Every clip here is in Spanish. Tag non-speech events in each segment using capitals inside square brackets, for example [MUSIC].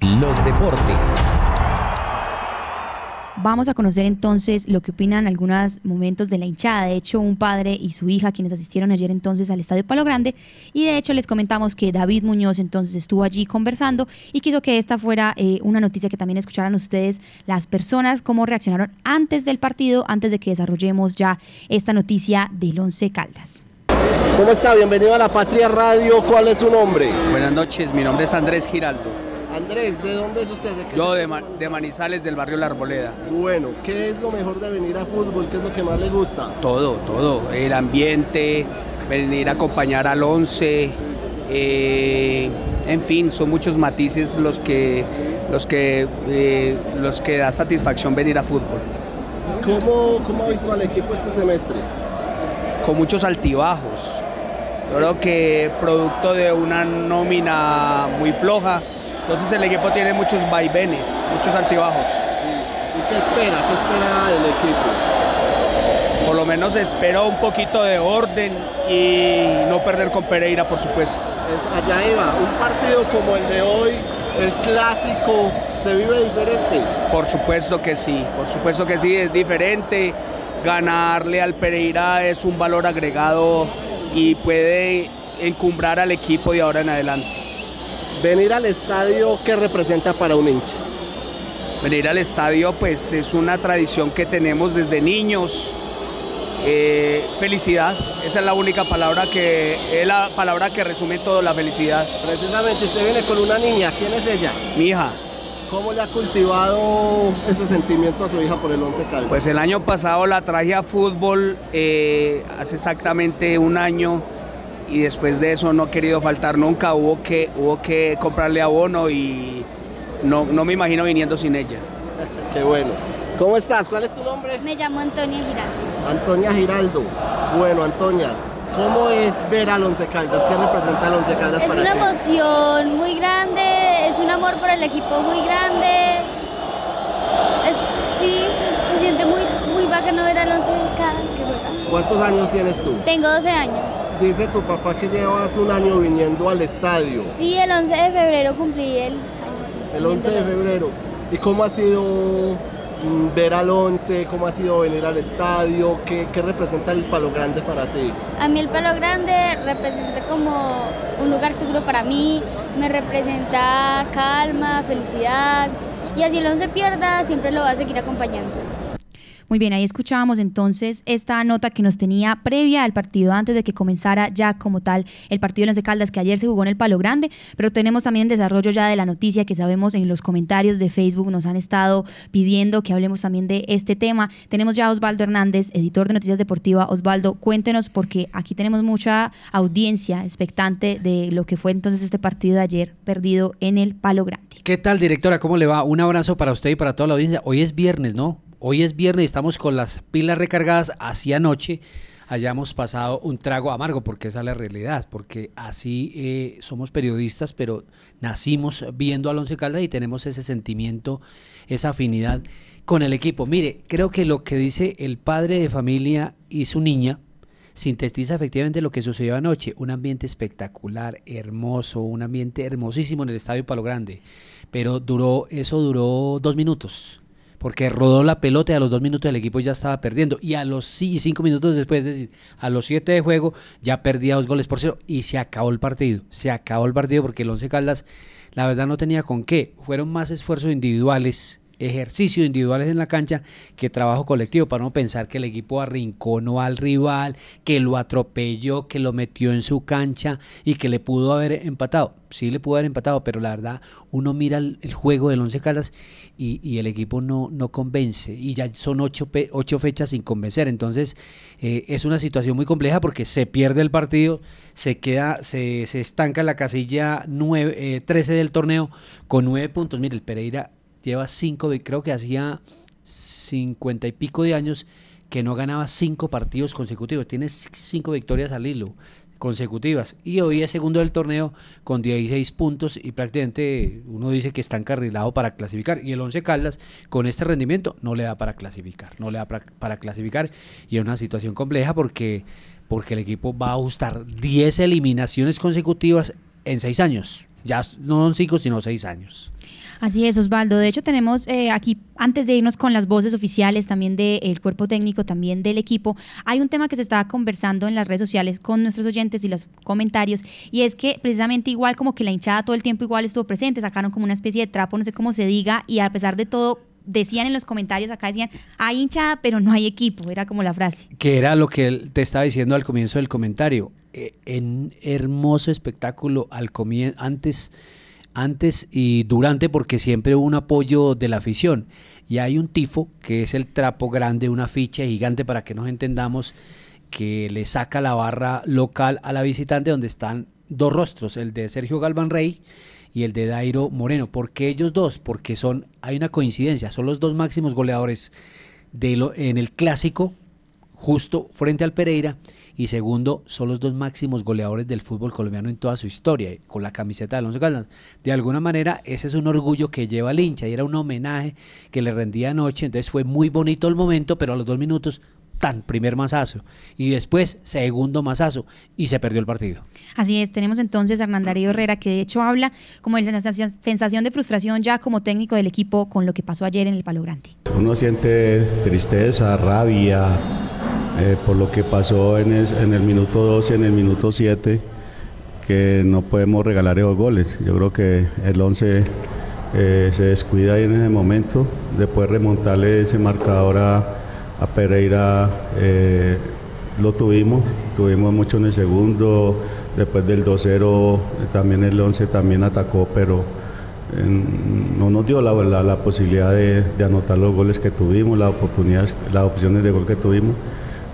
Los deportes. Vamos a conocer entonces lo que opinan algunos momentos de la hinchada. De hecho, un padre y su hija, quienes asistieron ayer entonces al Estadio Palo Grande, y de hecho les comentamos que David Muñoz entonces estuvo allí conversando y quiso que esta fuera eh, una noticia que también escucharan ustedes las personas, cómo reaccionaron antes del partido, antes de que desarrollemos ya esta noticia del Once Caldas. ¿Cómo está? Bienvenido a la Patria Radio. ¿Cuál es su nombre? Buenas noches, mi nombre es Andrés Giraldo. Andrés, ¿de dónde es usted? Yo de, de, Manizales, del barrio La Arboleda. Bueno, ¿qué es lo mejor de venir a fútbol? ¿Qué es lo que más le gusta? Todo, todo. El ambiente, venir a acompañar al once. Eh, en fin, son muchos matices los que, los, que, eh, los que da satisfacción venir a fútbol. ¿Cómo, ¿Cómo ha visto al equipo este semestre? Con muchos altibajos. Yo creo que producto de una nómina muy floja, entonces el equipo tiene muchos vaivenes, muchos altibajos. ¿Y qué espera? ¿Qué espera del equipo? Por lo menos espero un poquito de orden y no perder con Pereira, por supuesto. allá iba, un partido como el de hoy, el clásico, ¿se vive diferente? Por supuesto que sí, por supuesto que sí, es diferente. Ganarle al Pereira es un valor agregado y puede encumbrar al equipo de ahora en adelante. Venir al estadio, ¿qué representa para un hincha? Venir al estadio, pues es una tradición que tenemos desde niños. Eh, felicidad, esa es la única palabra que es la palabra que resume todo, la felicidad. Precisamente, usted viene con una niña, ¿quién es ella? Mi hija. ¿Cómo le ha cultivado ese sentimiento a su hija por el Once Caldas? Pues el año pasado la traje a fútbol, eh, hace exactamente un año y después de eso no ha querido faltar nunca, hubo que, hubo que comprarle abono y no, no me imagino viniendo sin ella. [LAUGHS] Qué bueno. ¿Cómo estás? ¿Cuál es tu nombre? Me llamo Antonia Giraldo. Antonia Giraldo. Bueno, Antonia, ¿cómo es ver al Once Caldas? ¿Qué representa el Once Caldas es para ti? Es una emoción muy grande, es un amor por el equipo muy grande. Es, sí, se siente muy, muy bacano ver al Once Caldas que juega. ¿Cuántos años tienes tú? Tengo 12 años. Dice tu papá que llevas un año viniendo al estadio. Sí, el 11 de febrero cumplí el año. El 11 de febrero. ¿Y cómo ha sido mm, ver al 11? ¿Cómo ha sido venir al estadio? ¿Qué, ¿Qué, representa el Palo Grande para ti? A mí el Palo Grande representa como un lugar seguro para mí, me representa calma, felicidad y así el 11 pierda siempre lo va a seguir acompañando. Muy bien, ahí escuchábamos entonces esta nota que nos tenía previa al partido antes de que comenzara ya como tal el partido de Once Caldas que ayer se jugó en el Palo Grande, pero tenemos también desarrollo ya de la noticia que sabemos en los comentarios de Facebook nos han estado pidiendo que hablemos también de este tema. Tenemos ya a Osvaldo Hernández, editor de Noticias Deportiva. Osvaldo, cuéntenos porque aquí tenemos mucha audiencia expectante de lo que fue entonces este partido de ayer perdido en el Palo Grande. ¿Qué tal, directora? ¿Cómo le va? Un abrazo para usted y para toda la audiencia. Hoy es viernes, ¿no? Hoy es viernes y estamos con las pilas recargadas. Hacia anoche hayamos pasado un trago amargo, porque esa es la realidad, porque así eh, somos periodistas, pero nacimos viendo al Once Caldas y tenemos ese sentimiento, esa afinidad con el equipo. Mire, creo que lo que dice el padre de familia y su niña sintetiza efectivamente lo que sucedió anoche. Un ambiente espectacular, hermoso, un ambiente hermosísimo en el Estadio Palo Grande. Pero duró, eso duró dos minutos porque rodó la pelota y a los dos minutos el equipo ya estaba perdiendo. Y a los cinco minutos después, es decir, a los siete de juego, ya perdía dos goles por cero y se acabó el partido. Se acabó el partido porque el Once Caldas, la verdad, no tenía con qué. Fueron más esfuerzos individuales ejercicios individuales en la cancha que trabajo colectivo, para no pensar que el equipo arrinconó al rival, que lo atropelló, que lo metió en su cancha y que le pudo haber empatado. Sí le pudo haber empatado, pero la verdad uno mira el, juego del Once Caldas y, el equipo no, convence y ya son ocho, fechas sin convencer. Entonces eh, es una situación muy compleja porque se pierde el partido, se queda, se, estanca la casilla 9, 13 eh, del torneo con nueve puntos. Mire, el Pereira lleva cinco, creo que hacía cincuenta y pico de años que no ganaba cinco partidos consecutivos. Tiene cinco victorias al hilo consecutivas. Y hoy es segundo del torneo con 16 puntos y prácticamente uno dice que está encarrilado para clasificar. Y el Once Caldas con este rendimiento no le da para clasificar, no le da para, para clasificar. Y es una situación compleja porque porque el equipo va a ajustar 10 eliminaciones consecutivas en 6 años Ya no son cinco, sino seis años. Así es, Osvaldo. De hecho, tenemos eh, aquí, antes de irnos con las voces oficiales también del cuerpo técnico, también del equipo, hay un tema que se estaba conversando en las redes sociales con nuestros oyentes y los comentarios, y es que precisamente igual como que la hinchada todo el tiempo igual estuvo presente, sacaron como una especie de trapo, no sé cómo se diga, y a pesar de todo, decían en los comentarios, acá decían, hay hinchada, pero no hay equipo, era como la frase. Que era lo que te estaba diciendo al comienzo del comentario. Eh, en hermoso espectáculo al comienzo, antes antes y durante porque siempre hubo un apoyo de la afición. Y hay un tifo, que es el trapo grande, una ficha gigante para que nos entendamos, que le saca la barra local a la visitante donde están dos rostros, el de Sergio Galván Rey y el de Dairo Moreno. ¿Por qué ellos dos? Porque son, hay una coincidencia, son los dos máximos goleadores de lo, en el clásico, justo frente al Pereira, y segundo, son los dos máximos goleadores del fútbol colombiano en toda su historia, con la camiseta de Alonso Caldas. De alguna manera, ese es un orgullo que lleva al hincha y era un homenaje que le rendía anoche, entonces fue muy bonito el momento, pero a los dos minutos tan primer masazo y después segundo masazo y se perdió el partido. Así es, tenemos entonces a Hernán Darío Herrera que de hecho habla como de sensación, sensación de frustración ya como técnico del equipo con lo que pasó ayer en el Palo Grande. Uno siente tristeza, rabia, eh, por lo que pasó en, en, el minuto 12 y en el minuto 7, que no podemos regalar esos goles. Yo creo que el 11 eh, se descuida ahí en ese momento, después remontarle ese marcador a, a Pereira, eh, lo tuvimos, tuvimos mucho en el segundo, después del 2-0 también el 11 también atacó, pero no nos dio la, la, la posibilidad de, de, anotar los goles que tuvimos, las oportunidades, las opciones de gol que tuvimos.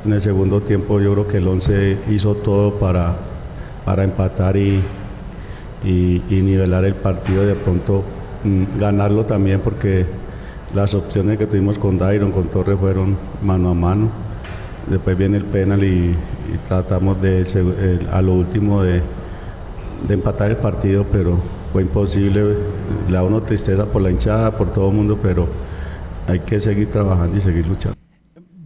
En el segundo tiempo yo creo que el 11 hizo todo para, para empatar y, y, nivelar el partido, de pronto mm, ganarlo también porque las opciones que tuvimos con Dairon, con Torres fueron mano a mano. Después viene el penal y, tratamos de a lo último de, empatar el partido, pero fue imposible. Le da uno tristeza por la hinchada, por todo el mundo, pero hay que seguir trabajando y seguir luchando.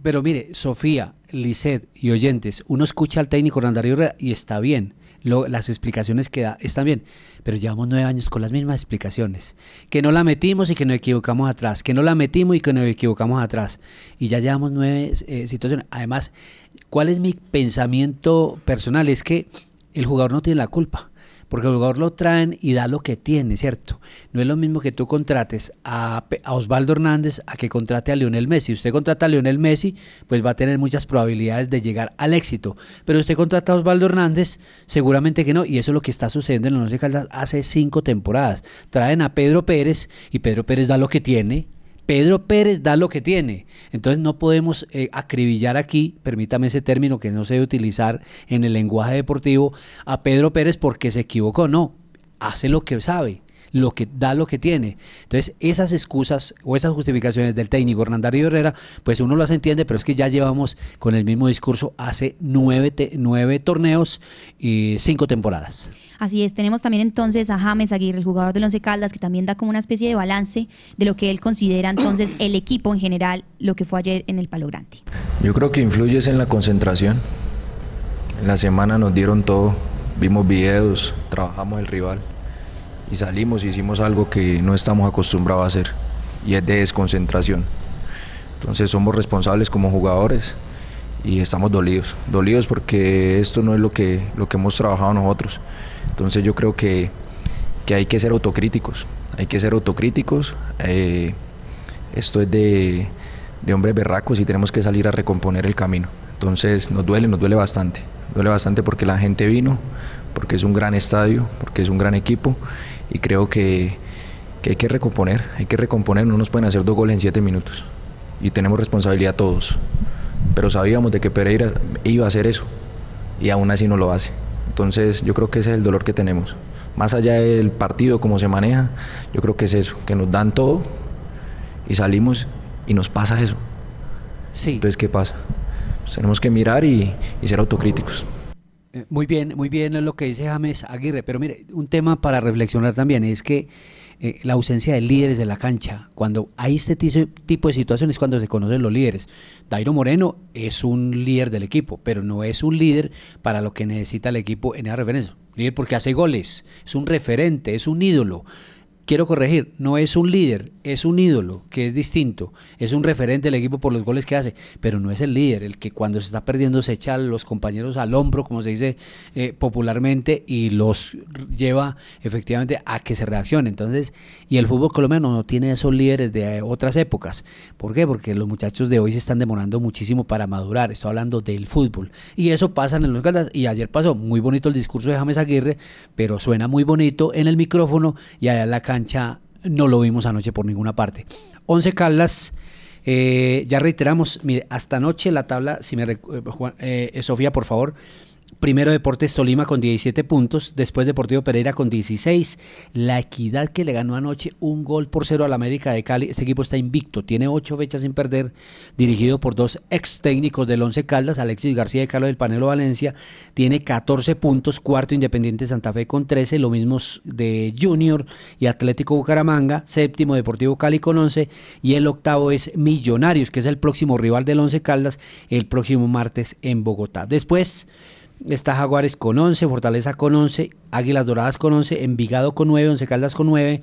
Pero mire, Sofía, Lisset y oyentes, uno escucha al técnico Randario Herrera y está bien. Las explicaciones que da están bien, pero llevamos nueve años con las mismas explicaciones. Que no la metimos y que nos equivocamos atrás, que no la metimos y que nos equivocamos atrás. Y ya llevamos nueve eh, situaciones. Además, ¿cuál es mi pensamiento personal? Es que el jugador no tiene la culpa porque el jugador lo traen y da lo que tiene, ¿cierto? No es lo mismo que tú contrates a, Osvaldo Hernández a que contrate a Lionel Messi. Usted contrata a Lionel Messi, pues va a tener muchas probabilidades de llegar al éxito. Pero usted contrata a Osvaldo Hernández, seguramente que no. Y eso es lo que está sucediendo en la Once Caldas hace cinco temporadas. Traen a Pedro Pérez y Pedro Pérez da lo que tiene Pedro Pérez da lo que tiene. Entonces no podemos eh, acribillar aquí, permítame ese término que no debe utilizar en el lenguaje deportivo, a Pedro Pérez porque se equivocó. No, hace lo que sabe lo que da lo que tiene. Entonces, esas excusas o esas justificaciones del técnico Hernandario Herrera, pues uno las entiende, pero es que ya llevamos con el mismo discurso hace nueve, nueve torneos y cinco temporadas. Así es, tenemos también entonces a James Aguirre, el jugador del Once Caldas, que también da como una especie de balance de lo que él considera entonces el equipo en general, lo que fue ayer en el Palo Grande. Yo creo que influye en la concentración. En la semana nos dieron todo, vimos videos, trabajamos el rival y salimos y hicimos algo que no estamos acostumbrados a hacer y es de desconcentración. Entonces somos responsables como jugadores y estamos dolidos, dolidos porque esto no es lo que, lo que hemos trabajado nosotros. Entonces yo creo que, hay que ser autocríticos, hay que ser autocríticos. Eh, esto es de, de hombres berracos y tenemos que salir a recomponer el camino. Entonces nos duele, nos duele bastante. Duele bastante porque la gente vino, porque es un gran estadio, porque es un gran equipo y creo que, que hay que recomponer, hay que recomponer, no nos pueden hacer dos goles en siete minutos y tenemos responsabilidad todos. Pero sabíamos de que Pereira iba a hacer eso y aún así no lo hace. Entonces yo creo que ese es el dolor que tenemos. Más allá del partido, cómo se maneja, yo creo que es eso, que nos dan todo y salimos y nos pasa eso. Sí. Entonces, ¿qué pasa? Pues tenemos que mirar y, ser autocríticos. Eh, muy bien, muy bien lo que dice James Aguirre, pero mire, un tema para reflexionar también es que eh, la ausencia de líderes en la cancha. Cuando hay este tipo de situaciones, cuando se conocen los líderes. Dairo Moreno es un líder del equipo, pero no es un líder para lo que necesita el equipo en esa referencia. Líder porque hace goles, es un referente, es un ídolo quiero corregir, no es un líder, es un ídolo, que es distinto, es un referente del equipo por los goles que hace, pero no es el líder, el que cuando se está perdiendo se echa a los compañeros al hombro, como se dice eh, popularmente, y los lleva efectivamente a que se reaccione. Entonces, y el fútbol colombiano no tiene esos líderes de otras épocas. ¿Por qué? Porque los muchachos de hoy se están demorando muchísimo para madurar, estoy hablando del fútbol. Y eso pasa en los caldas, y ayer pasó muy bonito el discurso de James Aguirre, pero suena muy bonito en el micrófono y allá en la no lo vimos anoche por ninguna parte. Once Caldas, eh, ya reiteramos, mire, hasta anoche la tabla, si me eh, eh, Sofía, por favor, Primero Deportes Tolima con 17 puntos, después Deportivo Pereira con 16. La Equidad que le ganó anoche un gol por cero al América de Cali. Este equipo está invicto, tiene ocho fechas sin perder, dirigido por dos ex técnicos del Once Caldas, Alexis García y Carlos del Panelo Valencia. Tiene 14 puntos, cuarto Independiente Santa Fe con 13, lo mismo de Junior y Atlético Bucaramanga, séptimo Deportivo Cali con 11 y el octavo es Millonarios, que es el próximo rival del Once Caldas el próximo martes en Bogotá. Después está Jaguares con 11, Fortaleza con 11, Águilas Doradas con 11, Envigado con 9, Once Caldas con 9,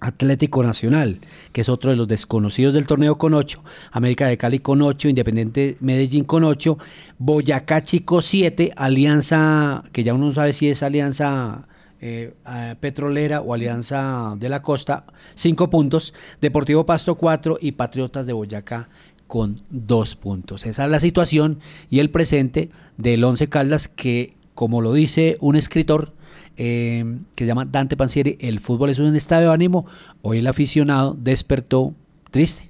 Atlético Nacional, que es otro de los desconocidos del torneo con 8, América de Cali con 8, Independiente Medellín con 8, Boyacá Chico 7, Alianza, que ya uno no sabe si es Alianza eh, Petrolera o Alianza de la Costa, 5 puntos, Deportivo Pasto 4 y Patriotas de Boyacá con dos puntos. Esa es la situación y el presente del Once Caldas que, como lo dice un escritor eh, que se llama Dante Pansieri, el fútbol es un estado de ánimo. Hoy el aficionado despertó triste.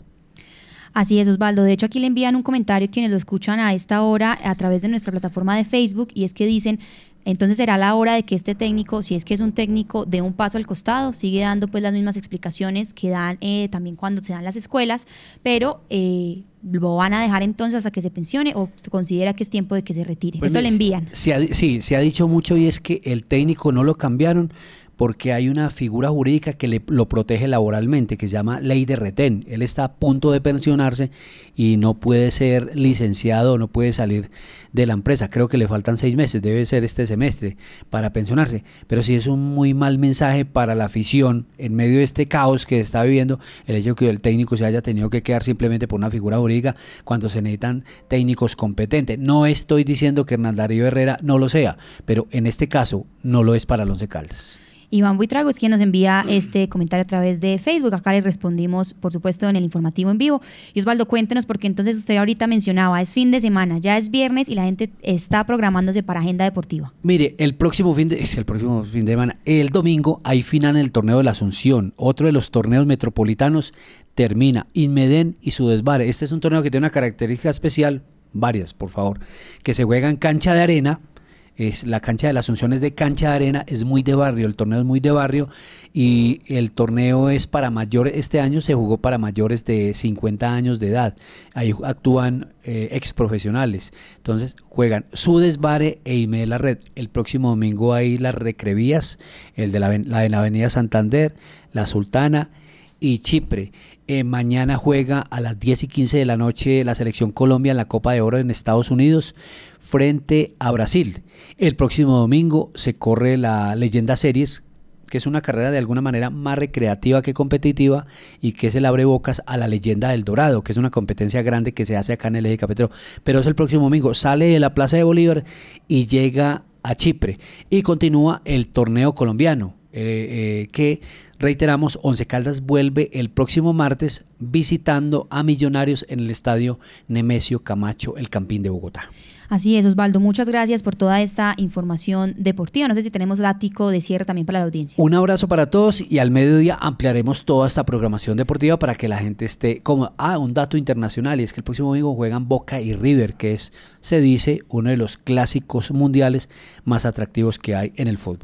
Así es, Osvaldo. De hecho, aquí le envían un comentario quienes lo escuchan a esta hora a través de nuestra plataforma de Facebook y es que dicen, entonces será la hora de que este técnico, si es que es un técnico, dé un paso al costado, sigue dando pues las mismas explicaciones que dan eh, también cuando se dan las escuelas, pero eh, lo van a dejar entonces hasta que se pensione o considera que es tiempo de que se retire. Pues Eso le envían. sí, se ha dicho mucho y es que el técnico no lo cambiaron porque hay una figura jurídica que le, lo protege laboralmente, que se llama ley de retén. Él está a punto de pensionarse y no puede ser licenciado, no puede salir de la empresa. Creo que le faltan seis meses, debe ser este semestre para pensionarse. Pero sí es un muy mal mensaje para la afición en medio de este caos que está viviendo, el hecho que el técnico se haya tenido que quedar simplemente por una figura jurídica cuando se necesitan técnicos competentes. No estoy diciendo que Hernán Darío Herrera no lo sea, pero en este caso no lo es para Once Caldas. Iván Buitrago es quien nos envía este comentario a través de Facebook. Acá le respondimos, por supuesto, en el informativo en vivo. Y Osvaldo, cuéntenos, porque entonces usted ahorita mencionaba, es fin de semana, ya es viernes y la gente está programándose para agenda deportiva. Mire, el próximo fin de, el próximo fin de semana, el domingo, hay final en el torneo de la Asunción, otro de los torneos metropolitanos termina. Inmeden y su desvare. Este es un torneo que tiene una característica especial, varias, por favor, que se juega en cancha de arena es la cancha de la Asunción es de cancha de arena, es muy de barrio, el torneo es muy de barrio y el torneo es para mayores, este año se jugó para mayores de 50 años de edad, ahí actúan eh, ex profesionales, entonces juegan su desvare e Ime la red, el próximo domingo hay las recrevías, el de la, la de la avenida Santander, la Sultana y Chipre. Eh, mañana juega a las 10 y 15 de la noche la selección Colombia en la Copa de Oro en Estados Unidos frente a Brasil. El próximo domingo se corre la Leyenda Series, que es una carrera de alguna manera más recreativa que competitiva y que es el abre bocas a la Leyenda del Dorado, que es una competencia grande que se hace acá en el eje. Pero es el próximo domingo, sale de la Plaza de Bolívar y llega a Chipre y continúa el torneo colombiano, eh, eh, que Reiteramos, Once Caldas vuelve el próximo martes visitando a Millonarios en el estadio Nemesio Camacho, el Campín de Bogotá. Así es, Osvaldo. Muchas gracias por toda esta información deportiva. No sé si tenemos lático de cierre también para la audiencia. Un abrazo para todos y al mediodía ampliaremos toda esta programación deportiva para que la gente esté como... Ah, un dato internacional y es que el próximo domingo juegan Boca y River, que es, se dice, uno de los clásicos mundiales más atractivos que hay en el fútbol.